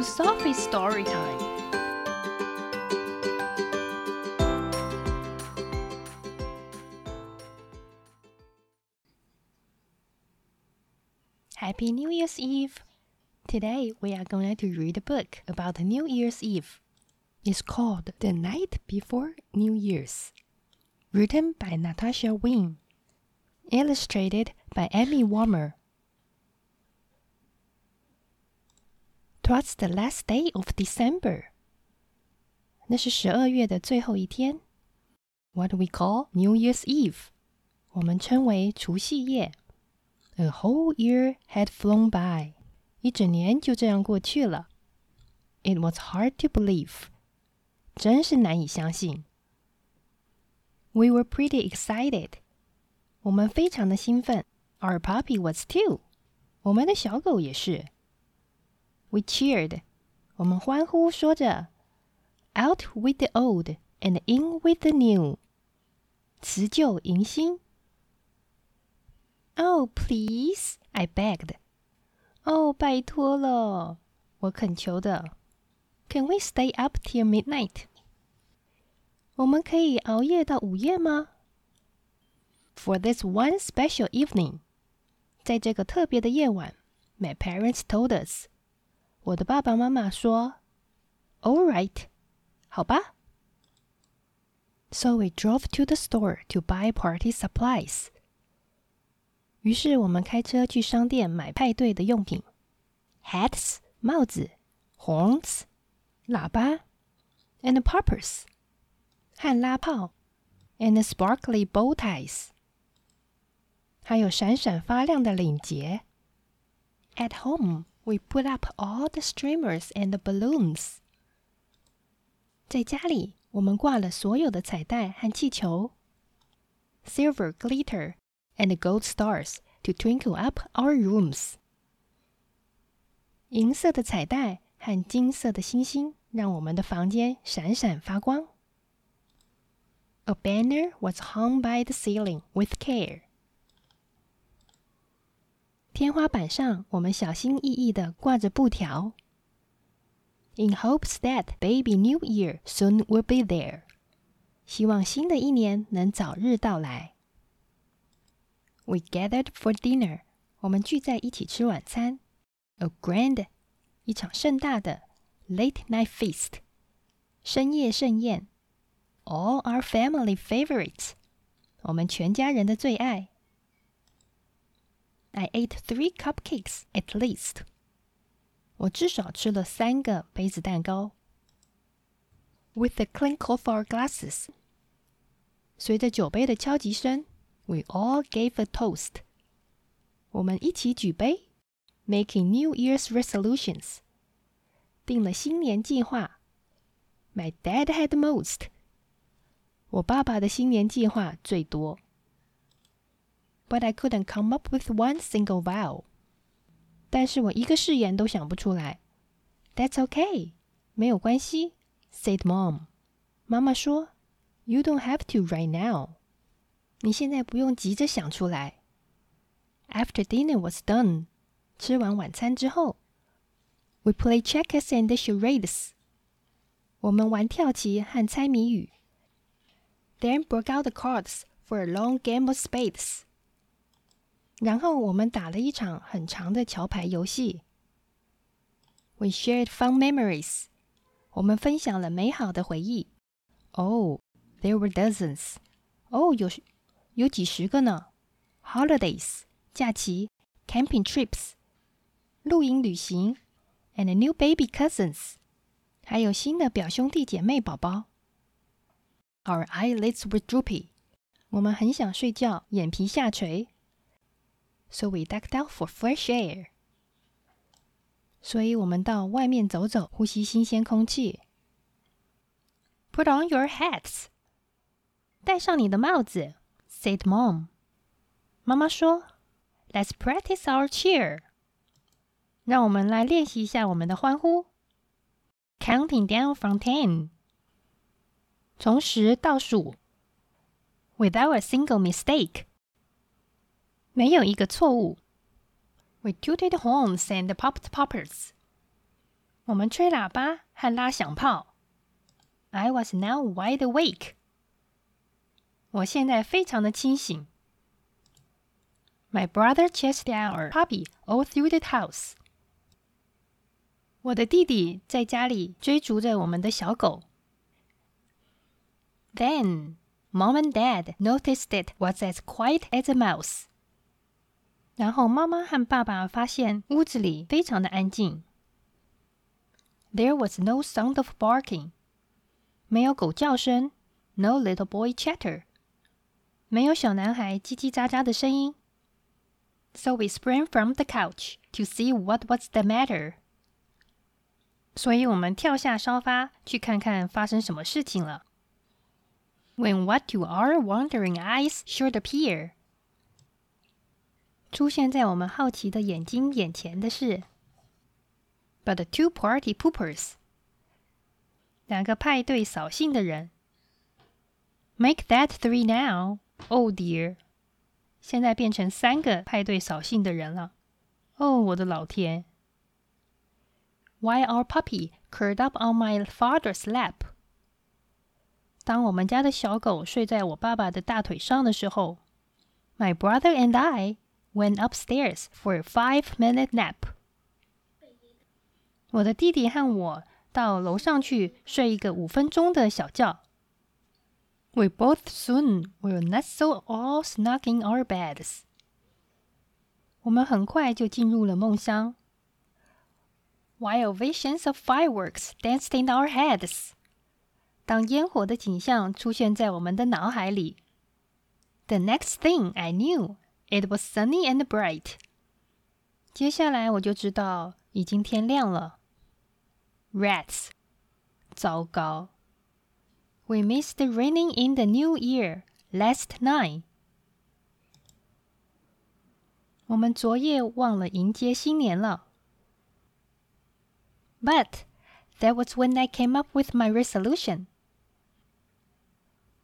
to Sophie's story time. Happy New Year's Eve! Today we are going to read a book about New Year's Eve. It's called The Night Before New Year's, written by Natasha Wing, illustrated by Amy Wummer. Twas the last day of December. 那是十二月的最后一天。What we call New Year's Eve，我们称为除夕夜。A whole year had flown by，一整年就这样过去了。It was hard to believe，真是难以相信。We were pretty excited，我们非常的兴奋。Our puppy was too，我们的小狗也是。 We cheered，我们欢呼说着，Out with the old and in with the new，辞旧迎新。Oh, please, I begged. 哦，拜托了，我恳求的。Can we stay up till midnight? 我们可以熬夜到午夜吗？For this one special evening，在这个特别的夜晚，My parents told us， 我的爸爸妈妈说，All right，好吧。So we drove to the store to buy party supplies. 于是我们开车去商店买派对的用品：hats 帽子，horns 喇叭，and poppers 和拉炮，and sparkly bow ties 还有闪闪发亮的领结。At home, we put up all the streamers and balloons. 在家里，我们挂了所有的彩带和气球。Silver glitter and gold stars to twinkle up our rooms. 银色的彩带和金色的星星让我们的房间闪闪发光。A banner was hung by the ceiling with care. 天花板上，我们小心翼翼地挂着布条，in hopes that baby New Year soon will be there. 希望新的一年能早日到来。we gathered for dinner. 我们聚在一起吃晚餐。A grand，一场盛大的 late night feast，深夜盛宴。All our family favorites，我们全家人的最爱。 I ate three cupcakes at least。我至少吃了三个杯子蛋糕。With the clink of our glasses，随着酒杯的敲击声。we all gave a toast. 我们一起举杯，making New Year's resolutions，定了新年计划。My dad had the most。我爸爸的新年计划最多。 But I couldn't come up with one single vow。但是我一个誓言都想不出来。That's okay，没有关系，said mom。妈妈说，You don't have to right now。你现在不用急着想出来。After dinner was done，吃完晚餐之后，we play checkers and charades。我们玩跳棋和猜谜语。Then broke out the cards for a long game of spades。 然后我们打了一场很长的桥牌游戏。We shared fun memories。我们分享了美好的回忆。Oh, there were dozens。哦，有有几十个呢？Holidays 假期，camping trips 露营旅行，and new baby cousins 还有新的表兄弟姐妹宝宝。Our eyelids were droopy 我们很想睡觉，眼皮下垂。So we ducked out for fresh air 所以我们到外面走走，呼吸新鲜空气。Put on your hats 戴上你的帽子。said mom. 妈妈说：“Let's practice our cheer。”让我们来练习一下我们的欢呼。Counting down from ten，从十倒数。Without a single mistake， 没有一个错误。We tooted horns and popped poppers， 我们吹喇叭和拉响炮。I was now wide awake。我现在非常的清醒。My brother chased our puppy all through the house。我的弟弟在家里追逐着我们的小狗。Then mom and dad noticed it was as quiet as a mouse。 然后妈妈和爸爸发现屋子里非常的安静。There was no sound of barking，没有狗叫声；no little boy chatter，没有小男孩叽叽喳喳的声音。So we sprang from the couch to see what was the matter。所以我们跳下沙发去看看发生什么事情了。When what to our wondering eyes should appear， 出现在我们好奇的眼睛眼前的是。But the two party poopers，两个派对扫兴的人。Make that three now. Oh dear，现在变成三个派对扫兴的人了。哦，我的老天！Why our puppy curled up on my father's lap？当我们家的小狗睡在我爸爸的大腿上的时候，My brother and I went upstairs for a five-minute nap。我的弟弟和我到楼上去睡一个五分钟的小觉。We both soon will nestle all snug in our beds。我们很快就进入了梦乡。While visions of fireworks danced in our heads。当烟火的景象出现在我们的脑海里。The next thing I knew, it was sunny and bright。接下来我就知道已经天亮了。Rats，糟糕。We missed raining in the new year last night。我们昨夜忘了迎接新年了。But that was when I came up with my resolution。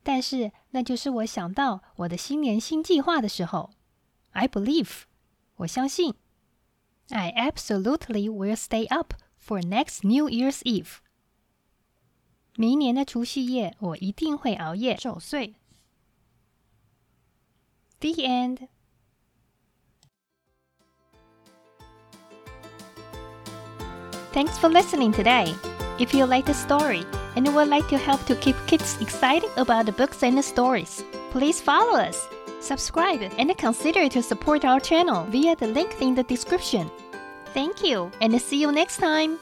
但是那就是我想到我的新年新计划的时候。 I believe，我相信。I absolutely will stay up for next New Year's Eve。明年的除夕夜，我一定会熬夜守岁。The end. Thanks for listening today. If you like the story and would like to help to keep kids excited about the books and the stories, please follow us, subscribe, and consider to support our channel via the link in the description. Thank you, and see you next time.